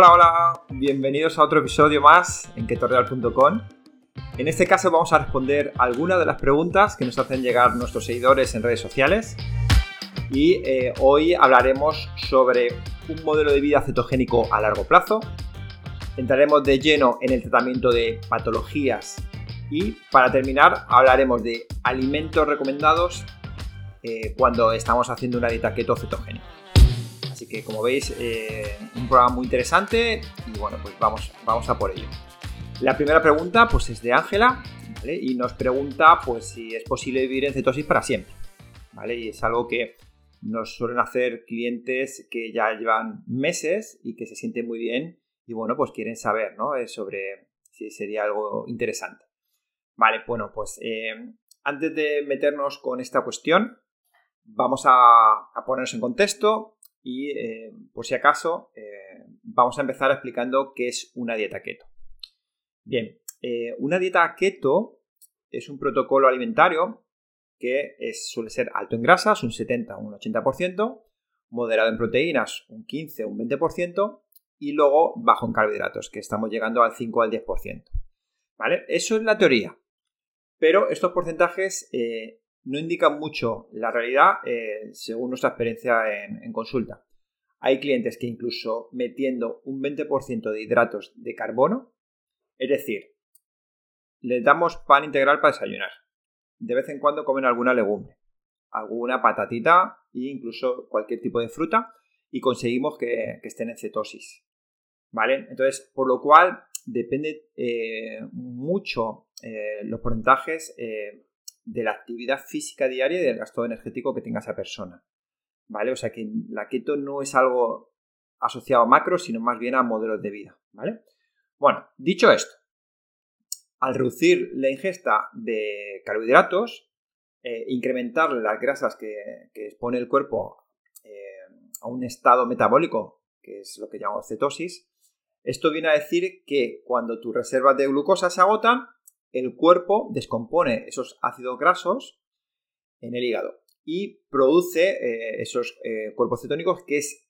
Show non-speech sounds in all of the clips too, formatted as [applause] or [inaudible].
Hola, hola, bienvenidos a otro episodio más en ketorreal.com. En este caso vamos a responder algunas de las preguntas que nos hacen llegar nuestros seguidores en redes sociales. Y eh, hoy hablaremos sobre un modelo de vida cetogénico a largo plazo. Entraremos de lleno en el tratamiento de patologías y para terminar hablaremos de alimentos recomendados eh, cuando estamos haciendo una dieta keto cetogénica. Que como veis, eh, un programa muy interesante y bueno, pues vamos, vamos a por ello. La primera pregunta pues es de Ángela y nos pregunta pues si es posible vivir en cetosis para siempre. ¿vale? Y es algo que nos suelen hacer clientes que ya llevan meses y que se sienten muy bien y bueno, pues quieren saber ¿no? Eh, sobre si sería algo interesante. Vale, bueno, pues eh, antes de meternos con esta cuestión, vamos a ponernos en contexto y eh, por si acaso eh, vamos a empezar explicando qué es una dieta keto. Bien, eh, una dieta keto es un protocolo alimentario que suele ser alto en grasas, un 70 o un 80%, moderado en proteínas, un 15 o un 20%, y luego bajo en carbohidratos, que estamos llegando al 5 o al 10%. ¿Vale? Eso es la teoría. Pero estos porcentajes no indican mucho la realidad eh, según nuestra experiencia en, consulta. Hay clientes que incluso metiendo un 20% de hidratos de carbono, es decir, les damos pan integral para desayunar. De vez en cuando comen alguna legumbre, alguna patatita e incluso cualquier tipo de fruta y conseguimos que, estén en cetosis. ¿Vale? Entonces, por lo cual depende eh, mucho eh, los porcentajes de la actividad física diaria y del gasto energético que tenga esa persona. ¿Vale? O sea que la keto no es algo asociado a macros, sino más bien a modelos de vida. ¿Vale? Bueno, dicho esto, al reducir la ingesta de carbohidratos, eh, incrementar las grasas que, expone el cuerpo eh, a un estado metabólico, que es lo que llamamos cetosis, esto viene a decir que cuando tus reservas de glucosa se agotan, el cuerpo descompone esos ácidos grasos en el hígado y produce eh, esos eh, cuerpos cetónicos que es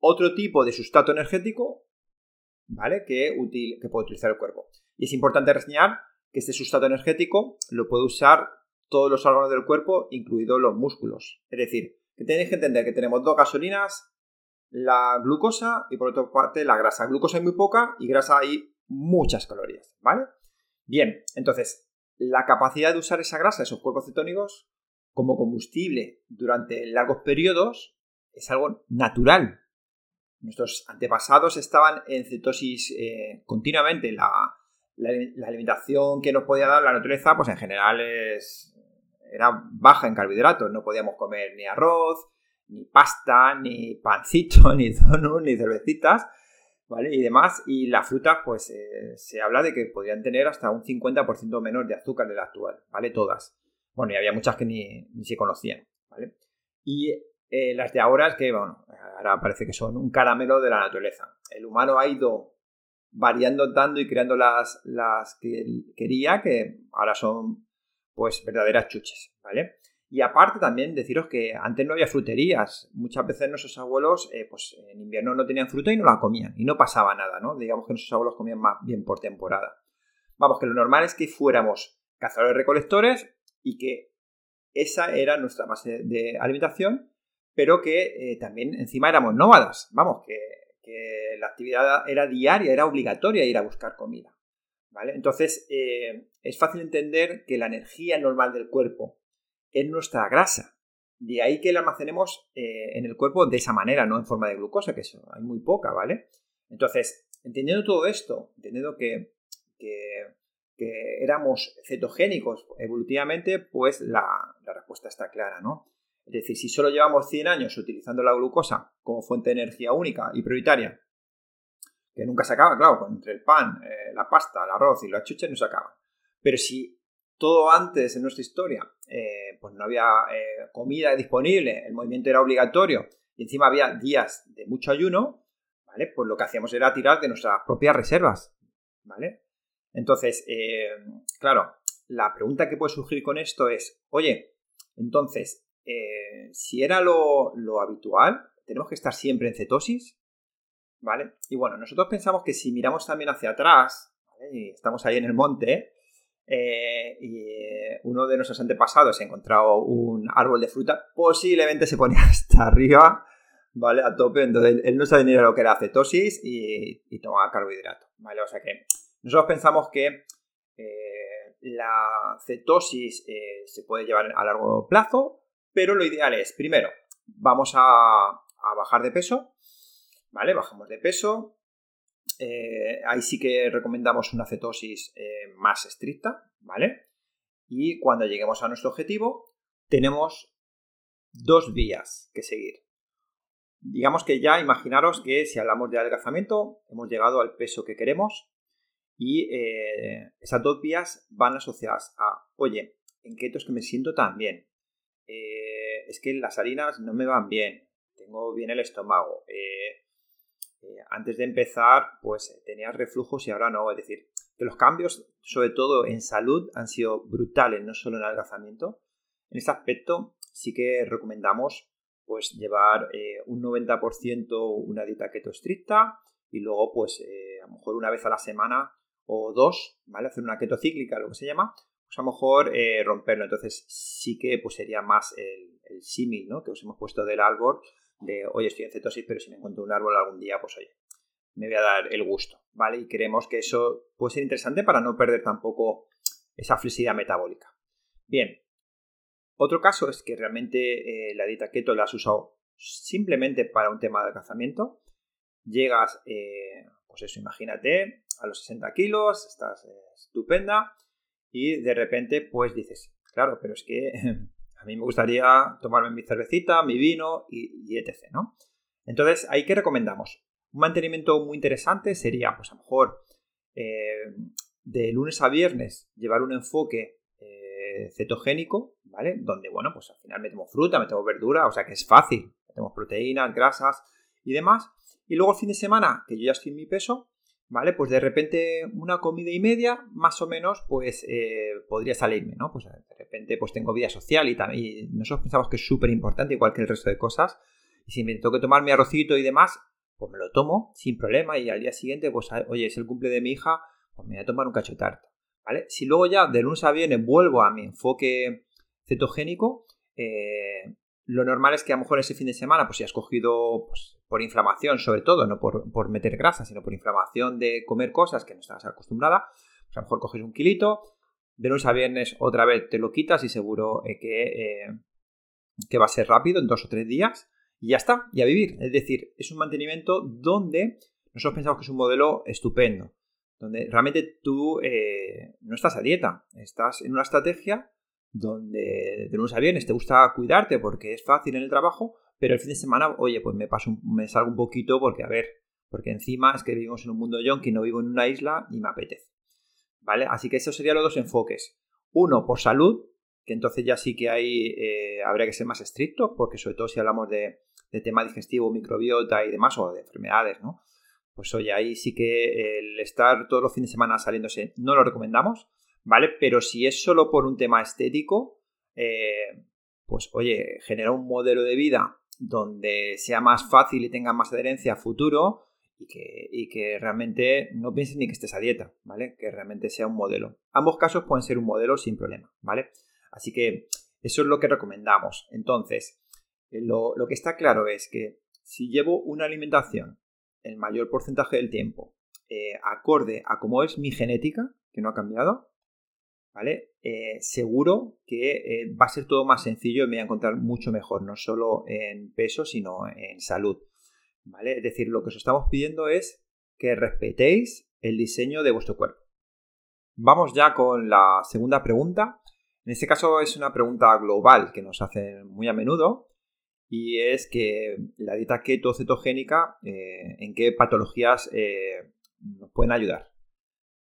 otro tipo de sustrato energético ¿vale? Que, que puede utilizar el cuerpo. Y es importante reseñar que este sustrato energético lo puede usar todos los órganos del cuerpo, incluidos los músculos. Es decir, que tenéis que entender que tenemos dos gasolinas, la glucosa y por otra parte la grasa. Glucosa hay muy poca y grasa hay muchas calorías, ¿vale? Bien, entonces, la capacidad de usar esa grasa, esos cuerpos cetónicos, como combustible durante largos periodos es algo natural. Nuestros antepasados estaban en cetosis eh, continuamente. La, alimentación que nos podía dar la naturaleza, pues en general era baja en carbohidratos. No podíamos comer ni arroz, ni pasta, ni pancito, [laughs] ni donuts, ni cervecitas. ¿Vale? Y demás. Y las frutas, pues eh, se habla de que podrían tener hasta un 50% menos de azúcar de la actual, ¿vale? Todas. Bueno, y había muchas que ni, se conocían, ¿vale? Y eh, las de ahora es que, bueno, ahora parece que son un caramelo de la naturaleza. El humano ha ido variando tanto y creando las, las que quería que ahora son, pues, verdaderas chuches, ¿vale? Y aparte también deciros que antes no había fruterías. Muchas veces nuestros abuelos, eh, pues en invierno no tenían fruta y no la comían. Y no pasaba nada, ¿no? Digamos que nuestros abuelos comían más bien por temporada. Vamos, que lo normal es que fuéramos cazadores recolectores y que esa era nuestra base de alimentación, pero que eh, también encima éramos nómadas. Vamos, que, la actividad era diaria, era obligatoria ir a buscar comida. ¿Vale? Entonces, eh, es fácil entender que la energía normal del cuerpo es nuestra grasa. De ahí que la almacenemos eh, en el cuerpo de esa manera, no en forma de glucosa, que hay muy poca, ¿vale? Entonces, entendiendo todo esto, entendiendo que, que, éramos cetogénicos evolutivamente, pues la, respuesta está clara, ¿no? Es decir, si solo llevamos 100 años utilizando la glucosa como fuente de energía única y prioritaria, que nunca se acaba, claro, entre el pan, eh, la pasta, el arroz y las chuches no se acaba. Pero si todo antes en nuestra historia, eh, pues no había eh, comida disponible, el movimiento era obligatorio y encima había días de mucho ayuno, ¿vale? Pues lo que hacíamos era tirar de nuestras propias reservas, ¿vale? Entonces, eh, claro, la pregunta que puede surgir con esto es, oye, entonces, si era lo, lo habitual, ¿tenemos que estar siempre en cetosis? ¿vale? Y bueno, nosotros pensamos que si miramos también hacia atrás, y estamos ahí en el monte, eh, y eh, uno de nuestros antepasados ha encontrado un árbol de fruta, posiblemente se ponía [laughs] hasta arriba, ¿vale? A tope, entonces él no sabía ni lo que era cetosis y, y tomaba carbohidrato, ¿vale? O sea que nosotros pensamos que eh, la cetosis se puede llevar a largo plazo, pero lo ideal es, primero, vamos a, a bajar de peso, ¿vale? Bajamos de peso, eh, ahí sí que recomendamos una cetosis eh, más estricta, ¿vale? Y cuando lleguemos a nuestro objetivo, tenemos dos vías que seguir. Digamos que ya imaginaros que si hablamos de adelgazamiento, hemos llegado al peso que queremos y eh, esas dos vías van asociadas a, oye, en keto es que me siento tan bien, es que las harinas no me van bien, tengo bien el estómago, antes de empezar, pues tenías reflujos y ahora no. Es decir, que los cambios, sobre todo en salud, han sido brutales, no solo en adelgazamiento. En este aspecto sí que recomendamos pues llevar eh, un 90% una dieta keto estricta y luego pues eh, a lo mejor una vez a la semana o dos, ¿vale? Hacer una keto cíclica, lo que se llama, pues a lo mejor romperlo. Entonces sí que pues sería más el, el símil, ¿no? Que os hemos puesto del árbol de, oye, estoy en cetosis, pero si me encuentro un árbol algún día, pues oye, me voy a dar el gusto, ¿vale? Y creemos que eso puede ser interesante para no perder tampoco esa flexibilidad metabólica. Bien, otro caso es que realmente eh, la dieta keto la has usado simplemente para un tema de alcanzamiento. Llegas, eh, pues eso, imagínate, a los 60 kilos, estás eh, estupenda y de repente pues dices, claro, pero es que [laughs] A mí me gustaría tomarme mi cervecita, mi vino y, etc. ¿no? Entonces, ¿ahí qué recomendamos? Un mantenimiento muy interesante sería, pues a lo mejor, eh, de lunes a viernes, llevar un enfoque eh, cetogénico, ¿vale? Donde, bueno, pues al final metemos fruta, metemos verdura, o sea que es fácil. Metemos proteínas, grasas y demás. Y luego el fin de semana, que yo ya estoy en mi peso, ¿vale? Pues de repente una comida y media, más o menos, pues eh, podría salirme, ¿no? Pues de repente pues tengo vida social y también nosotros pensamos que es súper importante, igual que el resto de cosas. Y si me tengo que tomar mi arrocito y demás, pues me lo tomo sin problema y al día siguiente, pues oye, es el cumple de mi hija, pues me voy a tomar un cacho tarta, ¿vale? Si luego ya de lunes a viernes vuelvo a mi enfoque cetogénico, eh, lo normal es que a lo mejor ese fin de semana, pues si has cogido pues, por inflamación, sobre todo, no por, meter grasa, sino por inflamación de comer cosas que no estás acostumbrada, pues a lo mejor coges un kilito, de lunes a viernes otra vez te lo quitas y seguro eh, que, eh, que va a ser rápido en dos o tres días y ya está, y a vivir. Es decir, es un mantenimiento donde nosotros pensamos que es un modelo estupendo, donde realmente tú eh, no estás a dieta, estás en una estrategia donde de lunes a viernes te gusta cuidarte porque es fácil en el trabajo, pero el fin de semana, oye, pues me paso, me salgo un poquito porque, a ver, porque encima es que vivimos en un mundo yonki, no vivo en una isla y me apetece. ¿Vale? Así que esos serían los dos enfoques. Uno, por salud, que entonces ya sí que hay, eh, habría que ser más estricto, porque sobre todo si hablamos de, de tema digestivo, microbiota y demás, o de enfermedades, ¿no? Pues oye, ahí sí que el estar todos los fines de semana saliéndose no lo recomendamos. ¿vale? Pero si es solo por un tema estético, eh, pues oye, genera un modelo de vida donde sea más fácil y tenga más adherencia a futuro y que, y que realmente no pienses ni que estés a dieta, ¿vale? Que realmente sea un modelo. Ambos casos pueden ser un modelo sin problema, ¿vale? Así que eso es lo que recomendamos. Entonces, eh, lo, que está claro es que si llevo una alimentación el mayor porcentaje del tiempo eh, acorde a cómo es mi genética, que no ha cambiado, ¿vale? Eh, seguro que eh, va a ser todo más sencillo y me voy a encontrar mucho mejor, no solo en peso, sino en salud, ¿vale? Es decir, lo que os estamos pidiendo es que respetéis el diseño de vuestro cuerpo. Vamos ya con la segunda pregunta. En este caso es una pregunta global que nos hacen muy a menudo y es que la dieta keto cetogénica, eh, ¿en qué patologías nos pueden ayudar?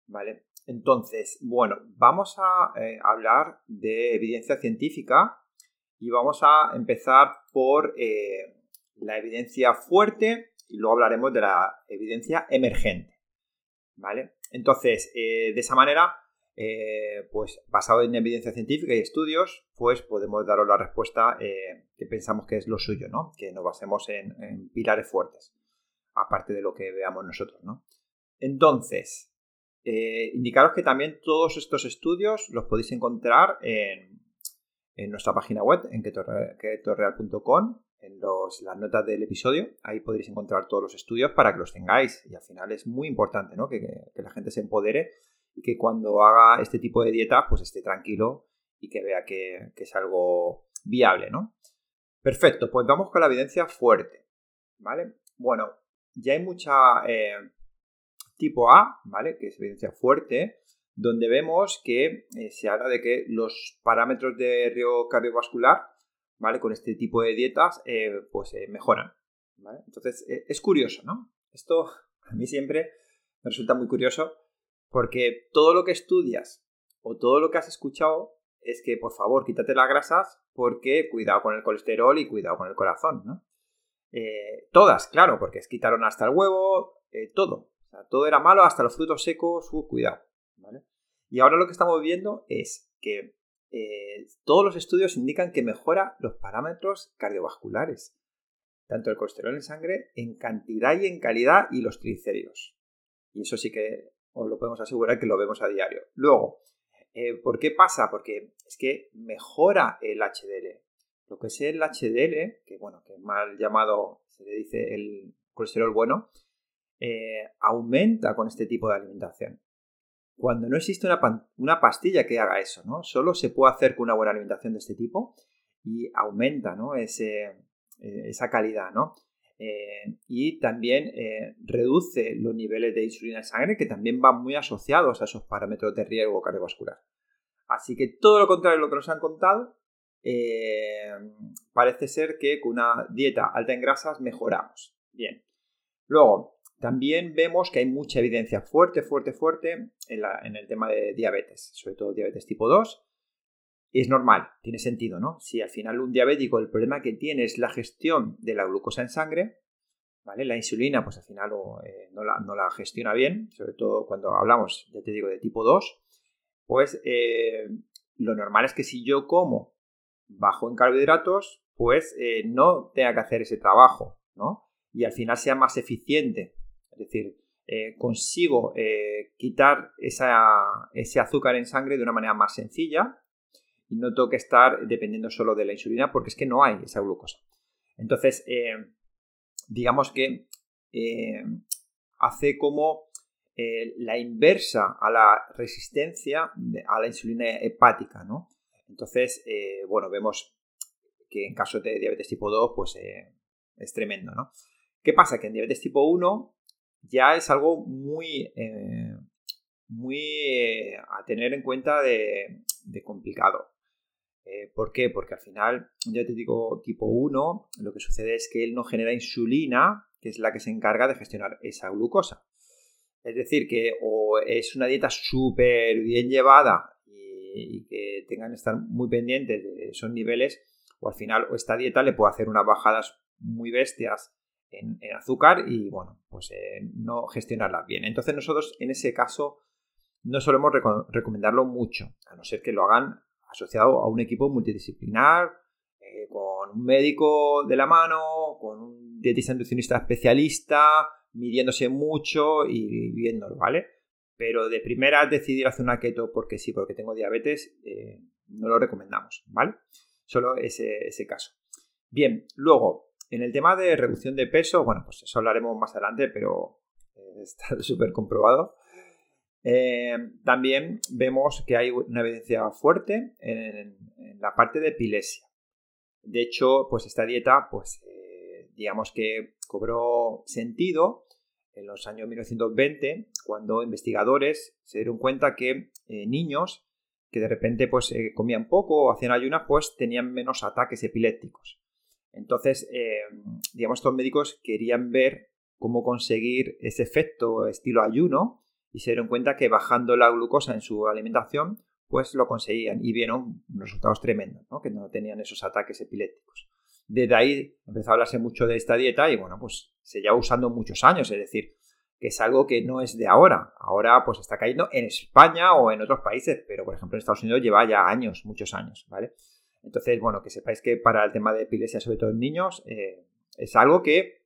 ¿Vale? Entonces, bueno, vamos a eh, hablar de evidencia científica y vamos a empezar por eh, la evidencia fuerte y luego hablaremos de la evidencia emergente. ¿Vale? Entonces, eh, de esa manera, pues basado en evidencia científica y estudios, pues podemos daros la respuesta que pensamos que es lo suyo, ¿no? Que nos basemos en pilares fuertes. aparte de lo que veamos nosotros, ¿no? Entonces, eh, indicaros que también todos estos estudios los podéis encontrar en, nuestra página web, en ketorreal.com, en las notas del episodio. Ahí podréis encontrar todos los estudios para que los tengáis. Y al final es muy importante ¿no? que, la gente se empodere y que cuando haga este tipo de dieta, pues esté tranquilo y que vea que, es algo viable, ¿no? Perfecto, pues vamos con la evidencia fuerte, ¿vale? Bueno, ya hay mucha eh, tipo A, ¿vale? Que es evidencia fuerte, donde vemos que eh, se habla de que los parámetros de riesgo cardiovascular, ¿vale? Con este tipo de dietas, eh, pues mejoran, ¿vale? Entonces, es curioso, ¿no? Esto a mí siempre me resulta muy curioso porque todo lo que estudias o todo lo que has escuchado es que, por favor, quítate las grasas porque cuidado con el colesterol y cuidado con el corazón, ¿no? Eh, todas, claro, porque es quitaron hasta el huevo, eh, todo. era malo, hasta los frutos secos, uh, cuidado. Y ahora lo que estamos viendo es que eh, todos los estudios indican que mejora los parámetros cardiovasculares, tanto el colesterol en sangre en cantidad y en calidad y los triglicéridos. Y eso sí que os lo podemos asegurar que lo vemos a diario. Luego, eh, ¿Por qué pasa? Porque es que mejora el HDL. Lo que es el HDL, que bueno, que mal llamado se le dice el colesterol bueno, eh, aumenta con este tipo de alimentación. Cuando no existe una, pastilla que haga eso, ¿no? Solo se puede hacer con una buena alimentación de este tipo y aumenta, ¿no? Ese, eh, esa calidad, ¿no? y también reduce los niveles de insulina en sangre que también van muy asociados a esos parámetros de riesgo cardiovascular. Así que todo lo contrario de lo que nos han contado, eh, parece ser que con una dieta alta en grasas mejoramos. Bien. Luego, también vemos que hay mucha evidencia fuerte, fuerte, fuerte en, el tema de diabetes, sobre todo diabetes tipo 2. Es normal, tiene sentido, ¿no? Si al final un diabético el problema que tiene es la gestión de la glucosa en sangre, ¿vale? La insulina, pues al final eh, no, la, no, la, gestiona bien, sobre todo cuando hablamos, ya te digo, de tipo 2, pues eh, lo normal es que si yo como bajo en carbohidratos, pues eh, no tenga que hacer ese trabajo, ¿no? Y al final sea más eficiente. Es decir, eh, consigo quitar ese azúcar en sangre de una manera más sencilla y no tengo que estar dependiendo solo de la insulina porque es que no hay esa glucosa. Entonces, digamos que hace como eh, la inversa a la resistencia a la insulina hepática, ¿no? Entonces, eh, bueno, vemos que en caso de diabetes tipo 2, pues eh, es tremendo, ¿no? ¿Qué pasa? Que en diabetes tipo 1 ya es algo muy, muy a tener en cuenta de, complicado. ¿Por qué? Porque al final, un diabético tipo 1, lo que sucede es que él no genera insulina, que es la que se encarga de gestionar esa glucosa. Es decir, que o es una dieta súper bien llevada y, que tengan que estar muy pendientes de esos niveles, o al final esta dieta le puede hacer unas bajadas muy bestias en, azúcar y bueno, pues eh, no gestionarla bien. Entonces nosotros en ese caso no solemos recomendarlo mucho, a no ser que lo hagan asociado a un equipo multidisciplinar, eh, con un médico de la mano, con un dietista nutricionista especialista, midiéndose mucho y viéndolo, ¿vale? Pero de primera decidir hacer una keto porque sí, porque tengo diabetes, eh, no lo recomendamos, ¿vale? Solo ese caso. Bien, luego, en el tema de reducción de peso, bueno, pues eso hablaremos más adelante, pero eh, [laughs] está súper comprobado. Eh, también vemos que hay una evidencia fuerte en, la parte de epilepsia. De hecho, pues esta dieta, pues digamos que cobró sentido en los años 1920, cuando investigadores se dieron cuenta que eh, niños que de repente pues eh, comían poco o hacían ayunas, pues tenían menos ataques epilépticos. Entonces, eh, digamos, estos médicos querían ver cómo conseguir ese efecto estilo ayuno y se dieron cuenta que bajando la glucosa en su alimentación, pues lo conseguían y vieron resultados tremendos, ¿no? que no tenían esos ataques epilépticos. Desde ahí empezó a hablarse mucho de esta dieta y bueno, pues se lleva usando muchos años, es decir, que es algo que no es de ahora. Ahora pues está cayendo en España o en otros países, pero por ejemplo en Estados Unidos lleva ya años, muchos años, ¿vale? Entonces, bueno, que sepáis que para el tema de epilepsia, sobre todo en niños, eh, es algo que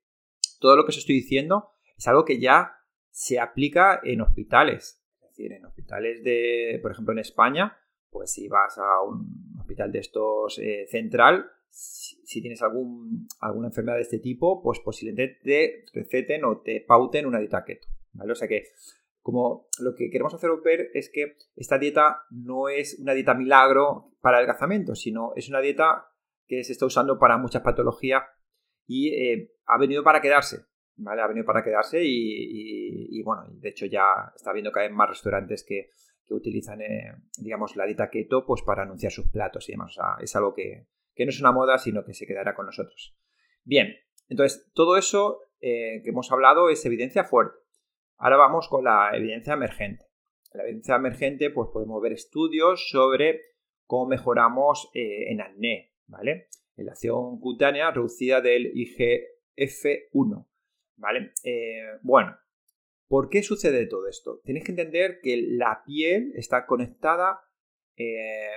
todo lo que os estoy diciendo es algo que ya se aplica en hospitales. Es decir, en hospitales de, por ejemplo, en España, pues si vas a un hospital de estos eh, central, si, tienes algún, alguna enfermedad de este tipo, pues posiblemente te receten o te pauten una dieta keto. ¿vale? O sea que como lo que queremos hacer ver es que esta dieta no es una dieta milagro para el adelgazamiento, sino es una dieta que se está usando para muchas patologías y eh, ha venido para quedarse, ¿vale? Ha venido para quedarse y, bueno, de hecho ya está viendo que hay más restaurantes que, utilizan, eh, digamos, la dieta keto pues para anunciar sus platos y demás. Es algo que, no es una moda, sino que se quedará con nosotros. Bien, entonces todo eso eh, que hemos hablado es evidencia fuerte. Ahora vamos con la evidencia emergente. la evidencia emergente, pues podemos ver estudios sobre cómo mejoramos en acné, ¿vale? En la acción cutánea reducida del IGF-1, ¿vale? Eh, bueno, ¿por qué sucede todo esto? Tenéis que entender que la piel está conectada eh,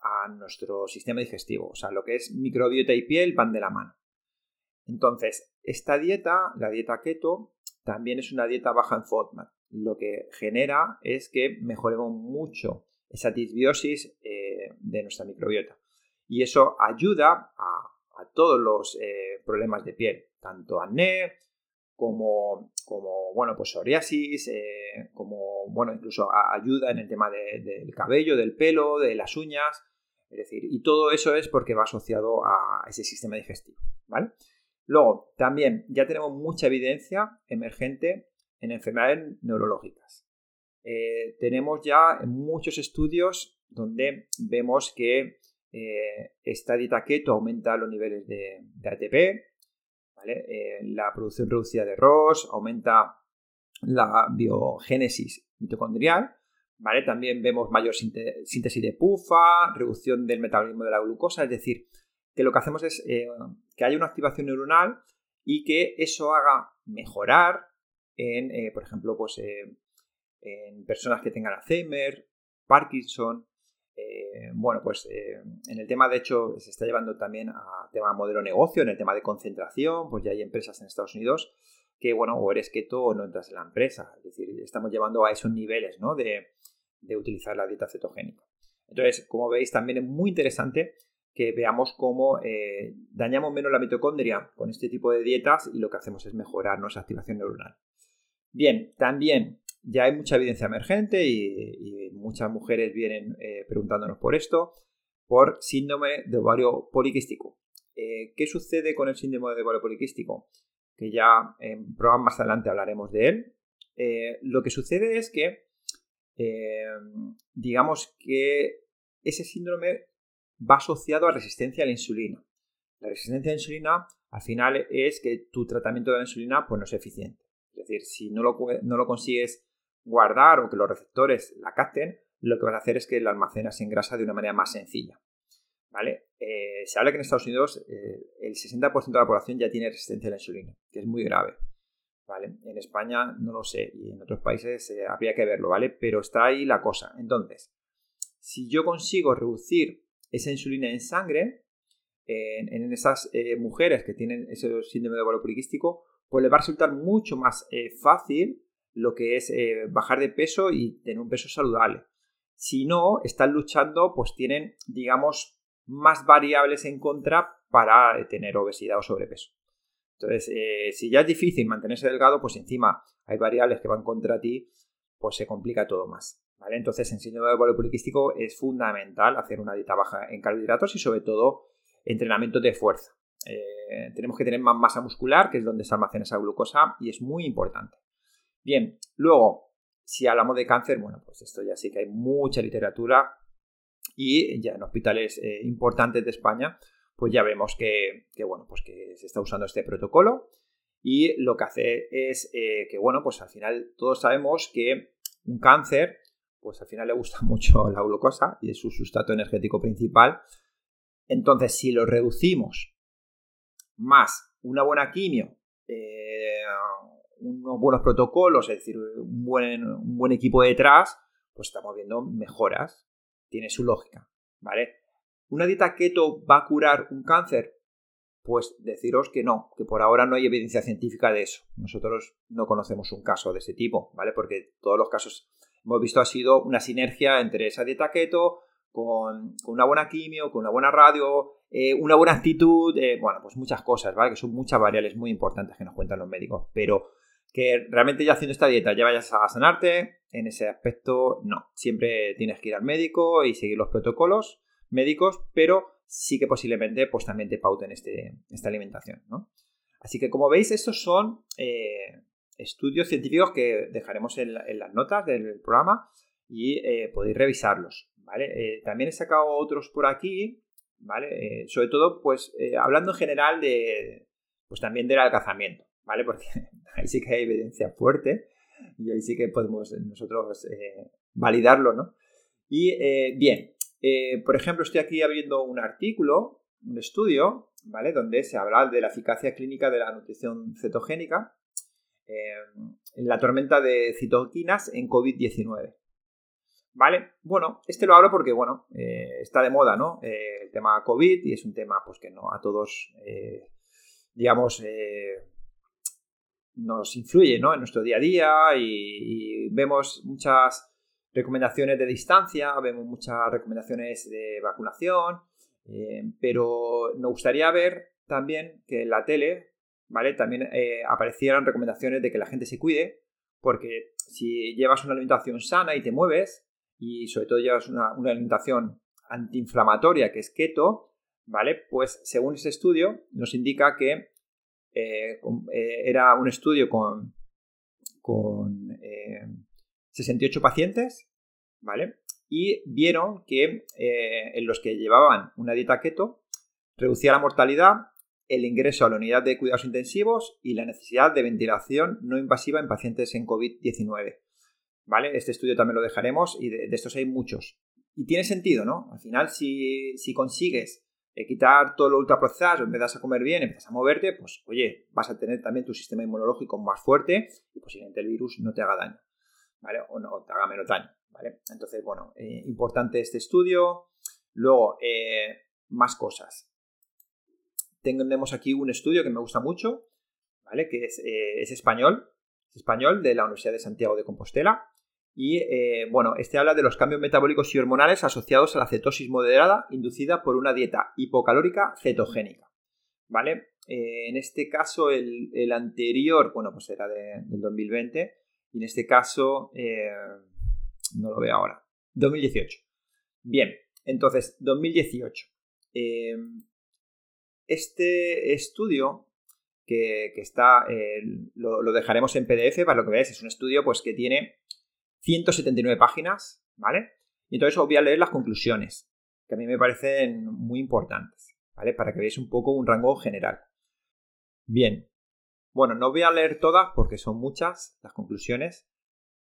a nuestro sistema digestivo, o sea, lo que es microbiota y piel van de la mano. Entonces, esta dieta, la dieta keto, también es una dieta baja en FODMAP. Lo que genera es que mejoremos mucho esa disbiosis eh, de nuestra microbiota y eso ayuda a, todos los eh, problemas de piel, tanto acné como, como bueno, pues psoriasis, eh, como, bueno, incluso ayuda en el tema del cabello, del pelo, de las uñas, es decir, y todo eso es porque va asociado a ese sistema digestivo, ¿vale? Luego, también ya tenemos mucha evidencia emergente en enfermedades neurológicas. Eh, tenemos ya muchos estudios donde vemos que eh, esta dieta keto aumenta los niveles de, ATP, eh, la producción reducida de ROS, aumenta la biogénesis mitocondrial, ¿vale? También vemos mayor síntesis de pufa, reducción del metabolismo de la glucosa, es decir, que lo que hacemos es que haya una activación neuronal y que eso haga mejorar en, por ejemplo, pues, en personas que tengan Alzheimer, Parkinson, eh, bueno, pues eh, en el tema, de hecho, se está llevando también a tema modelo negocio, en el tema de concentración, pues ya hay empresas en Estados Unidos que, bueno, o eres keto o no entras en la empresa. Es decir, estamos llevando a esos niveles, ¿no? De, utilizar la dieta cetogénica. Entonces, como veis, también es muy interesante que veamos cómo eh, dañamos menos la mitocondria con este tipo de dietas y lo que hacemos es mejorar nuestra activación neuronal. Bien, también ya hay mucha evidencia emergente y, muchas mujeres vienen eh, preguntándonos por esto, por síndrome de ovario poliquístico. Eh, ¿Qué sucede con el síndrome de ovario poliquístico? Que ya en programas más adelante hablaremos de él. Lo que sucede es que, digamos que ese síndrome va asociado a resistencia a la insulina. La resistencia a la insulina al final es que tu tratamiento de la insulina pues, no es eficiente. Es decir, si no lo, no lo consigues guardar o que los receptores la capten, lo que van a hacer es que la almacenas en grasa de una manera más sencilla. ¿Vale? Eh, se habla que en Estados Unidos eh, el 60% de la población ya tiene resistencia a la insulina, que es muy grave. ¿Vale? En España no lo sé y en otros países eh, habría que verlo, ¿vale? Pero está ahí la cosa. Entonces, si yo consigo reducir esa insulina en sangre, en, esas mujeres que tienen ese síndrome de ovario poliquístico, pues le va a resultar mucho más fácil lo que es eh, bajar de peso y tener un peso saludable. Si no, están luchando, pues tienen, digamos, más variables en contra para tener obesidad o sobrepeso. Entonces, eh, si ya es difícil mantenerse delgado, pues encima hay variables que van contra ti, pues se complica todo más. Entonces, en síndrome de ovario poliquístico es fundamental hacer una dieta baja en carbohidratos y sobre todo entrenamiento de fuerza. Eh, tenemos que tener más masa muscular, que es donde se almacena esa glucosa, y es muy importante. Bien, luego, si hablamos de cáncer, bueno, pues esto ya sí que hay mucha literatura y ya en hospitales eh, importantes de España, pues ya vemos que, bueno, pues que se está usando este protocolo y lo que hace es eh, que, bueno, pues al final todos sabemos que un cáncer, pues al final le gusta [laughs] mucho la glucosa y es su sustrato energético principal. Entonces, si lo reducimos más una buena quimio, eh, unos buenos protocolos, es decir, un buen, un buen equipo detrás, pues estamos viendo mejoras. Tiene su lógica, ¿vale? ¿Una dieta keto va a curar un cáncer? pues deciros que no, que por ahora no hay evidencia científica de eso. Nosotros no conocemos un caso de ese tipo, ¿vale? Porque todos los casos hemos visto ha sido una sinergia entre esa dieta keto con, una buena quimio, con una buena radio, eh, una buena actitud, eh, bueno, pues muchas cosas, ¿vale? Que son muchas variables muy importantes que nos cuentan los médicos, pero que realmente ya haciendo esta dieta ya vayas a sanarte, en ese aspecto no. Siempre tienes que ir al médico y seguir los protocolos médicos, pero sí que posiblemente pues también te pauten este, esta alimentación, ¿no? Así que como veis, estos son eh, estudios científicos que dejaremos en, las notas del programa y eh, podéis revisarlos, ¿vale? Eh, también he sacado otros por aquí, ¿vale? sobre todo, pues, hablando en general de, pues también del alcanzamiento, ¿vale? Porque [laughs] ahí sí que hay evidencia fuerte y ahí sí que podemos nosotros validarlo, ¿no? Y bien, eh, por ejemplo, estoy aquí abriendo un artículo, un estudio, ¿vale? Donde se habla de la eficacia clínica de la nutrición cetogénica eh, la tormenta de citoquinas en COVID-19. ¿Vale? Bueno, este lo hablo porque, bueno, eh, está de moda, ¿no? el tema COVID y es un tema, pues, que no a todos, digamos, nos influye, ¿no? En nuestro día a día y vemos muchas recomendaciones de distancia, vemos muchas recomendaciones de vacunación, eh, pero nos gustaría ver también que en la tele, ¿vale? También eh, aparecieran recomendaciones de que la gente se cuide, porque si llevas una alimentación sana y te mueves, y sobre todo llevas una, alimentación antiinflamatoria que es keto, ¿vale? Pues según ese estudio nos indica que eh, era un estudio con, con 68 pacientes, ¿vale? Y vieron que eh, en los que llevaban una dieta keto reducía la mortalidad, el ingreso a la unidad de cuidados intensivos y la necesidad de ventilación no invasiva en pacientes en COVID-19. ¿Vale? Este estudio también lo dejaremos y de, estos hay muchos. Y tiene sentido, ¿no? Al final, si, consigues eh, quitar todo lo ultraprocesado, empiezas a comer bien, empiezas a moverte, pues oye, vas a tener también tu sistema inmunológico más fuerte y posiblemente el virus no te haga daño. ¿vale? O no te haga menos daño, ¿vale? Entonces, bueno, eh, importante este estudio. Luego, eh, más cosas. Tenemos aquí un estudio que me gusta mucho, ¿vale? Que es, eh, español, es español de la Universidad de Santiago de Compostela. Y bueno, este habla de los cambios metabólicos y hormonales asociados a la cetosis moderada inducida por una dieta hipocalórica cetogénica. ¿Vale? en este caso, el, anterior, bueno, pues era del 2020, y en este caso, eh, no lo veo ahora. 2018. Bien, entonces, 2018. Este estudio que, está, lo, dejaremos en PDF para lo que veáis, es un estudio pues, que tiene 179 páginas, ¿vale? Y entonces os voy a leer las conclusiones, que a mí me parecen muy importantes, ¿vale? Para que veáis un poco un rango general. Bien, bueno, no voy a leer todas porque son muchas las conclusiones,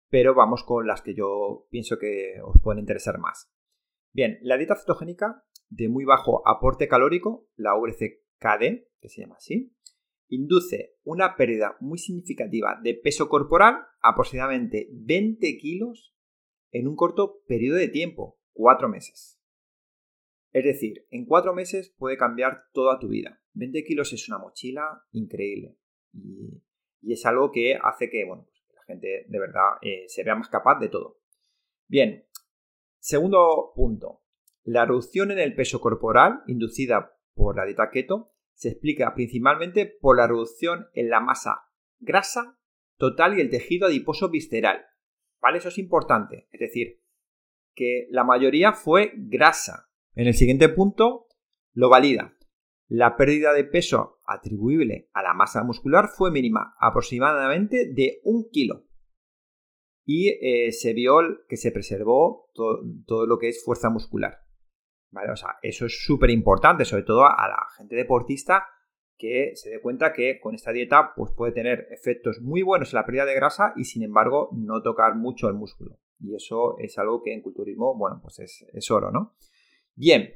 pero vamos con las que yo pienso que os pueden interesar más. Bien, la dieta cetogénica de muy bajo aporte calórico, la VCKD, que se llama así, induce una pérdida muy significativa de peso corporal, aproximadamente 20 kilos, en un corto periodo de tiempo, 4 meses. Es decir, en 4 meses puede cambiar toda tu vida. 20 kilos es una mochila increíble. Y, es algo que hace que, bueno, la gente de verdad eh, se vea más capaz de todo. Bien, segundo punto. La reducción en el peso corporal inducida por la dieta keto se explica principalmente por la reducción en la masa grasa total y el tejido adiposo visceral. ¿Vale? Eso es importante. Es decir, que la mayoría fue grasa. En el siguiente punto lo valida. La pérdida de peso atribuible a la masa muscular fue mínima, aproximadamente de un kilo. Y eh, se vio que se preservó todo, lo que es fuerza muscular. ¿Vale? O sea, eso es súper importante, sobre todo a la gente deportista que se dé cuenta que con esta dieta pues, puede tener efectos muy buenos en la pérdida de grasa y sin embargo no tocar mucho el músculo. Y eso es algo que en culturismo, bueno, pues es, es oro, ¿no? Bien,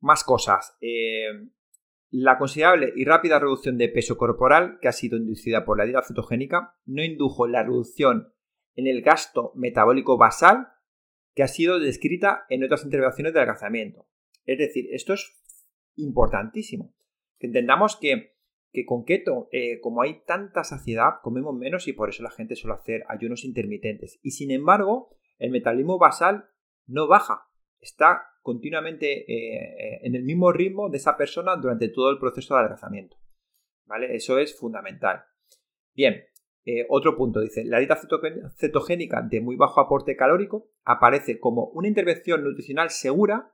más cosas. Eh, la considerable y rápida reducción de peso corporal que ha sido inducida por la dieta cetogénica no indujo la reducción en el gasto metabólico basal que ha sido descrita en otras intervenciones de adelgazamiento. Es decir, esto es importantísimo. Que entendamos que, con keto, eh, como hay tanta saciedad, comemos menos y por eso la gente suele hacer ayunos intermitentes. Y sin embargo, el metabolismo basal no baja, está continuamente eh, en el mismo ritmo de esa persona durante todo el proceso de adelgazamiento. ¿Vale? Eso es fundamental. Bien, eh, otro punto dice, la dieta cetogénica de muy bajo aporte calórico aparece como una intervención nutricional segura,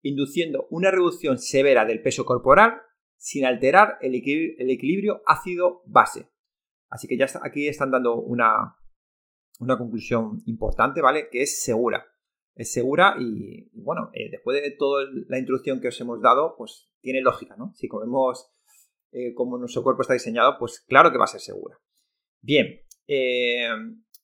induciendo una reducción severa del peso corporal sin alterar el, equilibrio ácido-base. Así que ya aquí están dando una, una conclusión importante, ¿vale? Que es segura. Es segura y, bueno, eh, después de toda la introducción que os hemos dado, pues tiene lógica, ¿no? Si comemos eh, como nuestro cuerpo está diseñado, pues claro que va a ser segura. Bien, eh,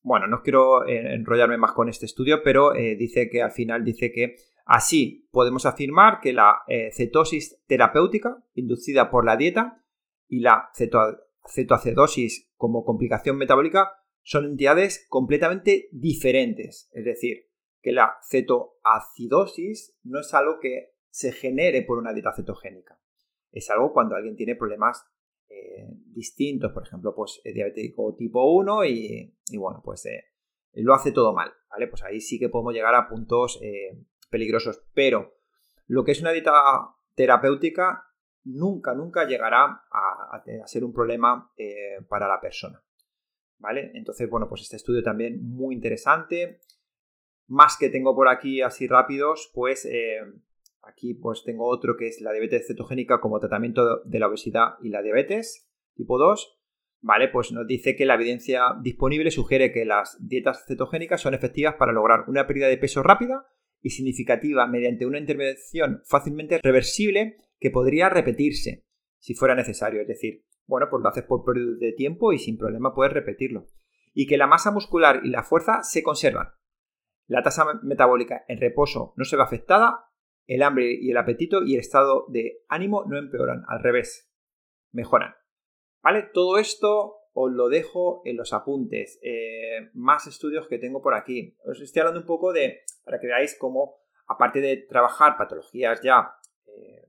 bueno, no quiero enrollarme más con este estudio, pero dice que al final dice que así podemos afirmar que la cetosis terapéutica inducida por la dieta y la cetoacidosis como complicación metabólica son entidades completamente diferentes. Es decir, que la cetoacidosis no es algo que se genere por una dieta cetogénica. Es algo cuando alguien tiene problemas eh, distintos, por ejemplo, pues diabético tipo 1 y, bueno, pues eh, lo hace todo mal, ¿vale? Pues ahí sí que podemos llegar a puntos eh, peligrosos, pero lo que es una dieta terapéutica nunca, nunca llegará a, a ser un problema para la persona. ¿vale? Entonces, bueno, pues este estudio también muy interesante. Más que tengo por aquí así rápidos, pues eh, aquí pues tengo otro que es la diabetes cetogénica como tratamiento de la obesidad y la diabetes tipo 2. Vale, pues nos dice que la evidencia disponible sugiere que las dietas cetogénicas son efectivas para lograr una pérdida de peso rápida y significativa mediante una intervención fácilmente reversible que podría repetirse si fuera necesario. Es decir, bueno, pues lo haces por periodo de tiempo y sin problema puedes repetirlo. Y que la masa muscular y la fuerza se conservan. La tasa metabólica en reposo no se ve afectada, el hambre y el apetito y el estado de ánimo no empeoran, al revés, mejoran. ¿Vale? Todo esto os lo dejo en los apuntes. Eh, más estudios que tengo por aquí. Os estoy hablando un poco de, para que veáis cómo, aparte de trabajar patologías ya eh,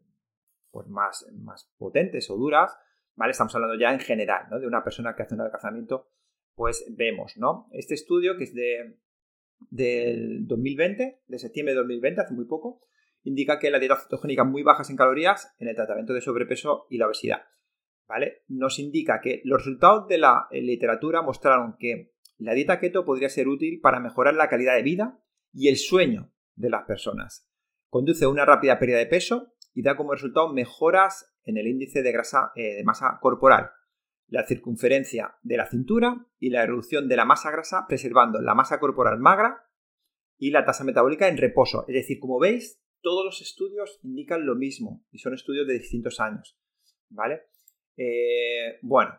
pues más, más potentes o duras, ¿vale? Estamos hablando ya en general, ¿no? De una persona que hace un adelgazamiento, pues vemos, ¿no? Este estudio, que es de, del 2020, de septiembre de 2020, hace muy poco, indica que la dieta cetogénica muy bajas en calorías en el tratamiento de sobrepeso y la obesidad, ¿vale? Nos indica que los resultados de la literatura mostraron que la dieta keto podría ser útil para mejorar la calidad de vida y el sueño de las personas. Conduce a una rápida pérdida de peso y da como resultado mejoras en el índice de grasa eh, de masa corporal, la circunferencia de la cintura y la reducción de la masa grasa preservando la masa corporal magra y la tasa metabólica en reposo. Es decir, como veis, todos los estudios indican lo mismo y son estudios de distintos años. ¿Vale? Eh, bueno,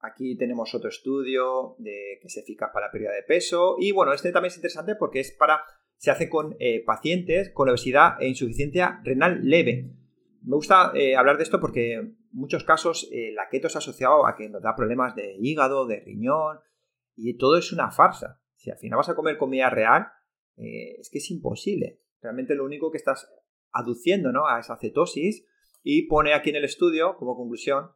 aquí tenemos otro estudio de que es eficaz para la pérdida de peso y bueno, este también es interesante porque es para se hace con eh, pacientes con obesidad e insuficiencia renal leve. Me gusta eh, hablar de esto porque en muchos casos la keto ha asociado a que nos da problemas de hígado, de riñón, y todo es una farsa. Si al final vas a comer comida real, es que es imposible. Realmente lo único que estás aduciendo ¿no? a esa cetosis y pone aquí en el estudio como conclusión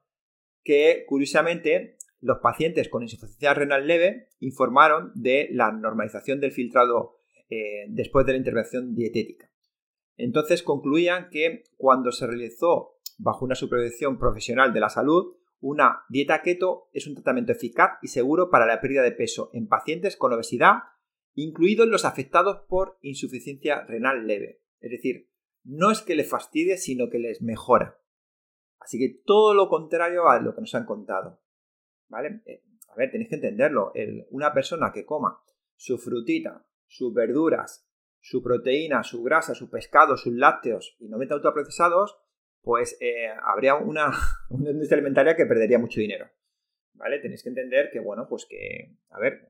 que curiosamente los pacientes con insuficiencia renal leve informaron de la normalización del filtrado después de la intervención dietética. Entonces concluían que cuando se realizó bajo una supervisión profesional de la salud, una dieta keto es un tratamiento eficaz y seguro para la pérdida de peso en pacientes con obesidad, incluidos los afectados por insuficiencia renal leve. Es decir, no es que les fastidie, sino que les mejora. Así que todo lo contrario a lo que nos han contado. ¿Vale? Eh, a ver, tenéis que entenderlo. una persona que coma su frutita, sus verduras, su proteína, su grasa, su pescado, sus lácteos y no meta autoprocesados, pues eh, habría una, [laughs] una, industria alimentaria que perdería mucho dinero. ¿Vale? Tenéis que entender que, bueno, pues que, a ver,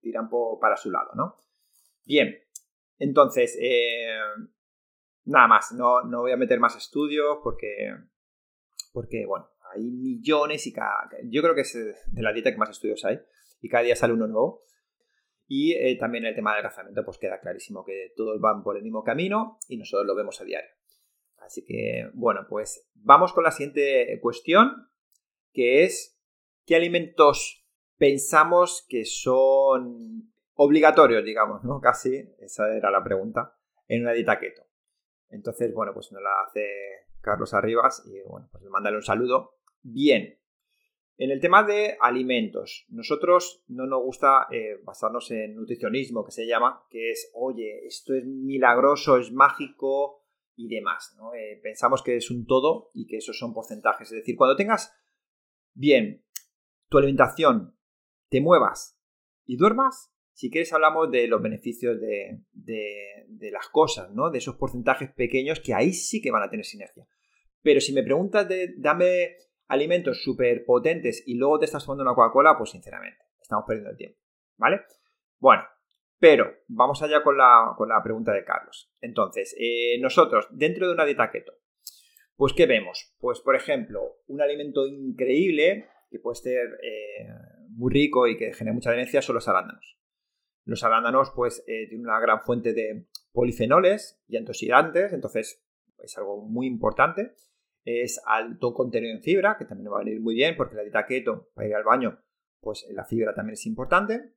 tiran para su lado, ¿no? Bien, entonces, eh, nada más, no, no, voy a meter más estudios porque, porque, bueno, hay millones y cada, yo creo que es de la dieta que más estudios hay y cada día sale uno nuevo. Y eh, también el tema del adelgazamiento, pues queda clarísimo que todos van por el mismo camino y nosotros lo vemos a diario. Así que, bueno, pues vamos con la siguiente cuestión, que es, ¿qué alimentos pensamos que son obligatorios, digamos, ¿no? Casi, esa era la pregunta, en una dieta keto. Entonces, bueno, pues nos la hace Carlos Arribas y, bueno, pues le un saludo. Bien, en el tema de alimentos, nosotros no nos gusta eh, basarnos en nutricionismo, que se llama, que es, oye, esto es milagroso, es mágico y demás. ¿no? Eh, pensamos que es un todo y que esos son porcentajes. Es decir, cuando tengas bien tu alimentación, te muevas y duermas, si quieres hablamos de los beneficios de, de, las cosas, ¿no? De esos porcentajes pequeños que ahí sí que van a tener sinergia. Pero si me preguntas dame alimentos súper potentes y luego te estás tomando una Coca-Cola, pues sinceramente, estamos perdiendo el tiempo. ¿Vale? Bueno, pero vamos allá con la, pregunta de Carlos. Entonces, eh, nosotros, dentro de una dieta keto, pues ¿qué vemos? Pues, por ejemplo, un alimento increíble que puede ser eh, muy rico y que genera mucha adherencia son los arándanos. Los arándanos, pues, eh, tienen una gran fuente de polifenoles y antioxidantes, entonces es algo muy importante es alto contenido en fibra, que también va a venir muy bien porque la dieta keto para ir al baño, pues la fibra también es importante.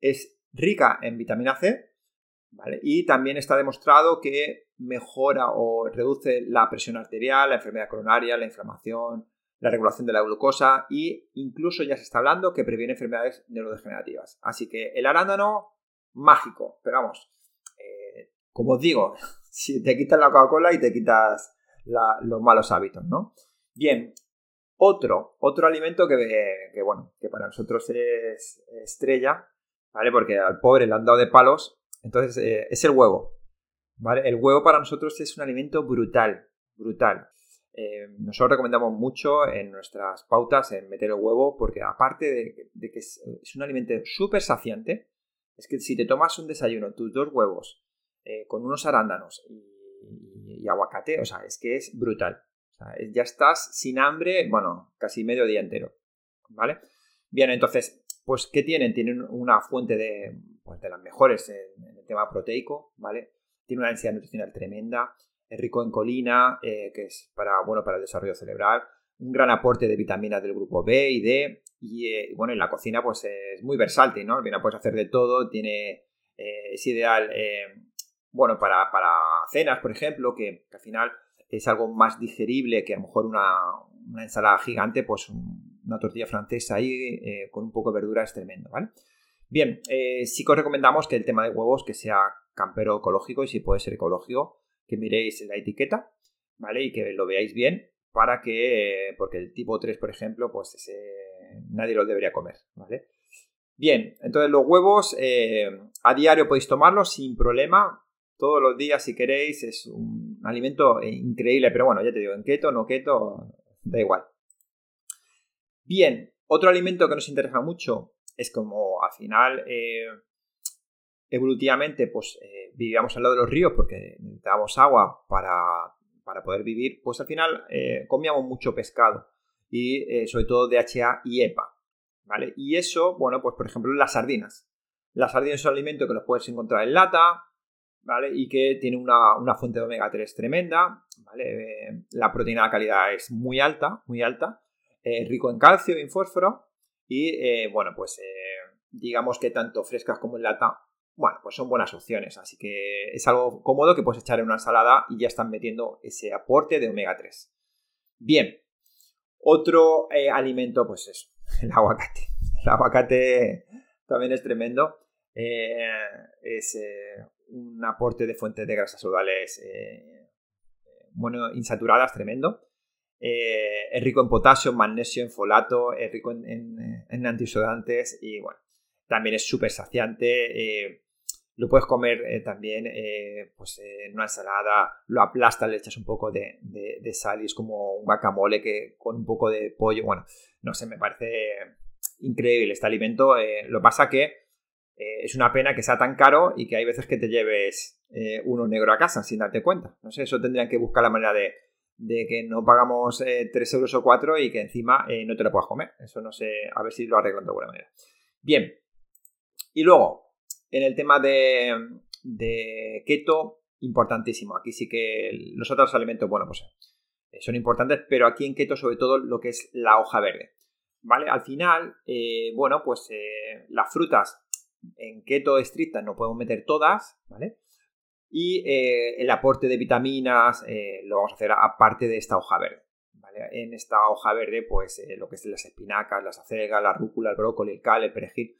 Es rica en vitamina C, ¿vale? Y también está demostrado que mejora o reduce la presión arterial, la enfermedad coronaria, la inflamación, la regulación de la glucosa e incluso ya se está hablando que previene enfermedades neurodegenerativas. Así que el arándano, mágico, pero vamos, eh, como os digo, [laughs] si te quitas la Coca-Cola y te quitas los malos hábitos, ¿no? Bien, otro, otro alimento que, bueno, que para nosotros es estrella, ¿vale? Porque al pobre le han dado de palos, entonces eh, es el huevo, ¿vale? El huevo para nosotros es un alimento brutal, brutal. Eh, nosotros recomendamos mucho en nuestras pautas en meter el huevo porque aparte de, que es, un alimento súper saciante, es que si te tomas un desayuno, tus dos huevos, eh, con unos arándanos y aguacate, o sea, es que es brutal. ya estás sin hambre, bueno, casi medio día entero, ¿vale? Bien, entonces, pues, ¿qué tienen? Tienen una fuente de, pues, de las mejores en, el tema proteico, ¿vale? Tiene una densidad nutricional tremenda, rico en colina, eh, que es para, bueno, para el desarrollo cerebral, un gran aporte de vitaminas del grupo B y D, y eh, bueno, en la cocina pues es muy versátil, ¿no? Al puedes hacer de todo, tiene, eh, es ideal bueno, para, cenas, por ejemplo, que, al final es algo más digerible que a lo mejor una, ensalada gigante, pues una tortilla francesa ahí con un poco de verdura es tremendo, ¿vale? Bien, eh, sí que os recomendamos que el tema de huevos que sea campero ecológico y si puede ser ecológico, que miréis la etiqueta, ¿vale? Y que lo veáis bien para que, porque el tipo 3, por ejemplo, pues nadie lo debería comer, ¿vale? Bien, entonces los huevos eh, a diario podéis tomarlos sin problema, todos los días si queréis, es un alimento increíble, pero bueno, ya te digo, en keto, no keto, da igual. Bien, otro alimento que nos interesa mucho es como al final, eh, evolutivamente, pues eh, vivíamos al lado de los ríos porque necesitábamos agua para, poder vivir, pues al final eh, comíamos mucho pescado y sobre todo DHA y EPA, ¿vale? Y eso, bueno, pues por ejemplo las sardinas. Las sardinas son alimentos que los puedes encontrar en lata, ¿vale? Y que tiene una, fuente de omega 3 tremenda, ¿vale? Eh, la proteína de calidad es muy alta, muy alta, eh, rico en calcio y en fósforo, y eh, bueno, pues digamos que tanto frescas como en lata, bueno, pues son buenas opciones, así que es algo cómodo que puedes echar en una ensalada y ya están metiendo ese aporte de omega 3. Bien, otro alimento, pues eso, [laughs] el aguacate. El aguacate también es tremendo. es un aporte de fuentes de grasas saludables eh, bueno, insaturadas tremendo. Eh, es rico en potasio, en magnesio, en folato, es rico en, antioxidantes y bueno, también es súper saciante. Eh, lo puedes comer también pues, en una ensalada, lo aplastas, le echas un poco de, sal y es como un guacamole que, con un poco de pollo. Bueno, no sé, me parece increíble este alimento. lo pasa que eh, es una pena que sea tan caro y que hay veces que te lleves eh, uno negro a casa sin darte cuenta. No sé, eso tendrían que buscar la manera de, que no pagamos 3 eh, euros o 4 y que encima no te lo puedas comer. Eso no sé, a ver si lo arreglan de alguna manera. Bien. Y luego, en el tema de, keto, importantísimo. Aquí sí que los otros alimentos, bueno, pues eh, son importantes, pero aquí en keto sobre todo lo que es la hoja verde. ¿Vale? Al final, eh, bueno, pues eh, las frutas en keto estricta no podemos meter todas, ¿vale? Y el aporte de vitaminas lo vamos a hacer aparte de esta hoja verde. ¿vale? En esta hoja verde, pues lo que es las espinacas, las acelgas, la rúcula, el brócoli, el cal, el perejil,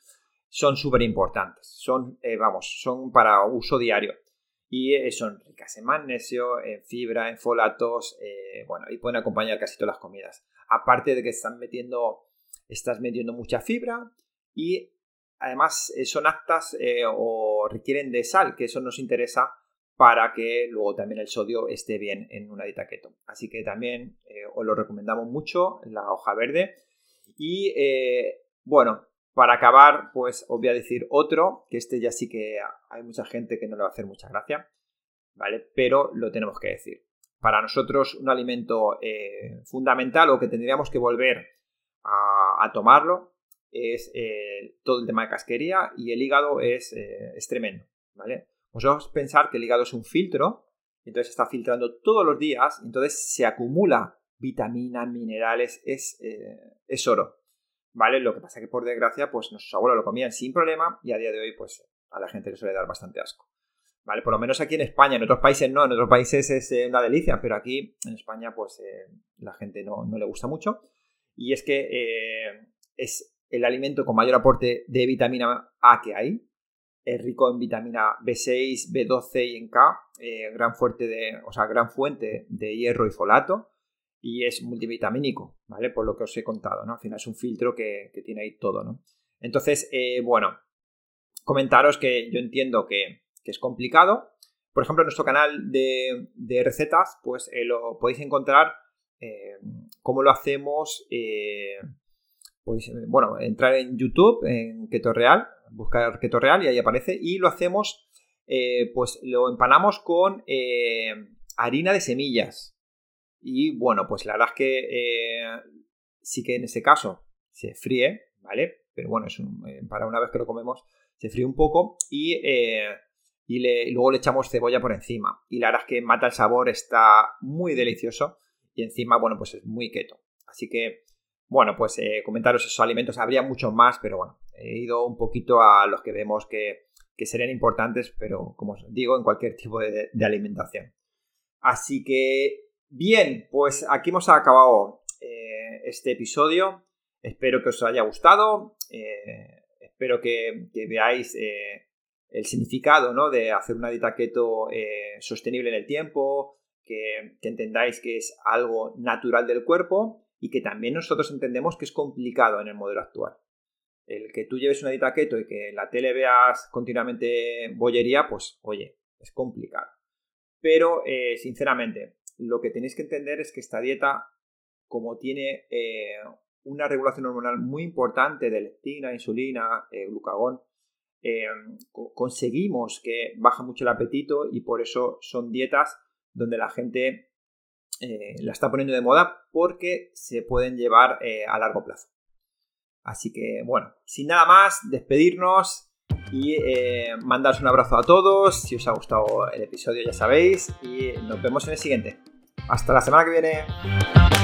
son súper importantes. Son, vamos, son para uso diario y eh, son ricas en magnesio, en fibra, en folatos, eh, bueno, y pueden acompañar casi todas las comidas. Aparte de que están metiendo, estás metiendo mucha fibra y además eh, son aptas o requieren de sal, que eso nos interesa para que luego también el sodio esté bien en una dieta keto. Así que también os lo recomendamos mucho, la hoja verde. Y bueno, para acabar, pues os voy a decir otro, que este ya sí que hay mucha gente que no le va a hacer mucha gracia, ¿vale? Pero lo tenemos que decir. Para nosotros un alimento eh, fundamental o que tendríamos que volver a, tomarlo es eh, todo el tema de casquería y el hígado es, eh, tremendo, ¿vale? Vosotros pensar que el hígado es un filtro, entonces está filtrando todos los días, entonces se acumula vitaminas, minerales, es, es oro. ¿Vale? Lo que pasa es que por desgracia, pues nuestros abuelos lo comían sin problema y a día de hoy, pues a la gente le suele dar bastante asco. ¿Vale? Por lo menos aquí en España, en otros países no, en otros países es eh, una delicia, pero aquí en España, pues eh, la gente no, le gusta mucho. Y es que eh, es el alimento con mayor aporte de vitamina A que hay. Es rico en vitamina B6, B12 y en K, gran, fuerte de, o sea, gran fuente de hierro y folato y es multivitamínico, ¿vale? Por lo que os he contado, ¿no? Al final es un filtro que, tiene ahí todo, ¿no? Entonces, eh, bueno, comentaros que yo entiendo que, es complicado. Por ejemplo, en nuestro canal de, recetas, pues eh, lo podéis encontrar eh, cómo lo hacemos. pues, bueno, entrar en YouTube, en Keto Real, buscar Keto Real y ahí aparece. Y lo hacemos, pues lo empanamos con harina de semillas, y bueno, pues la verdad es que eh, sí que en ese caso se fríe, ¿vale? Pero bueno, es eh, para una vez que lo comemos, se fríe un poco y, eh, y, luego le echamos cebolla por encima. Y la verdad es que mata el sabor, está muy delicioso y encima, bueno, pues es muy keto. Así que, bueno, pues comentaros esos alimentos. Habría muchos más, pero bueno, he ido un poquito a los que vemos que, serían importantes, pero como os digo, en cualquier tipo de alimentación. Así que Bien, pues aquí hemos acabado eh, este episodio. Espero que os haya gustado. Eh, espero que, veáis eh, el significado ¿no? de hacer una dieta keto sostenible en el tiempo, que, entendáis que es algo natural del cuerpo y que también nosotros entendemos que es complicado en el modelo actual. El que tú lleves una dieta keto y que en la tele veas continuamente bollería, pues oye, es complicado. Pero, sinceramente, lo que tenéis que entender es que esta dieta, como tiene eh, una regulación hormonal muy importante de leptina, insulina, eh, glucagón, eh, conseguimos que baja mucho el apetito y por eso son dietas donde la gente la está poniendo de moda porque se pueden llevar a largo plazo. Así que bueno, sin nada más, despedirnos y mandaros un abrazo a todos. Si os ha gustado el episodio ya sabéis y nos vemos en el siguiente. Hasta la semana que viene.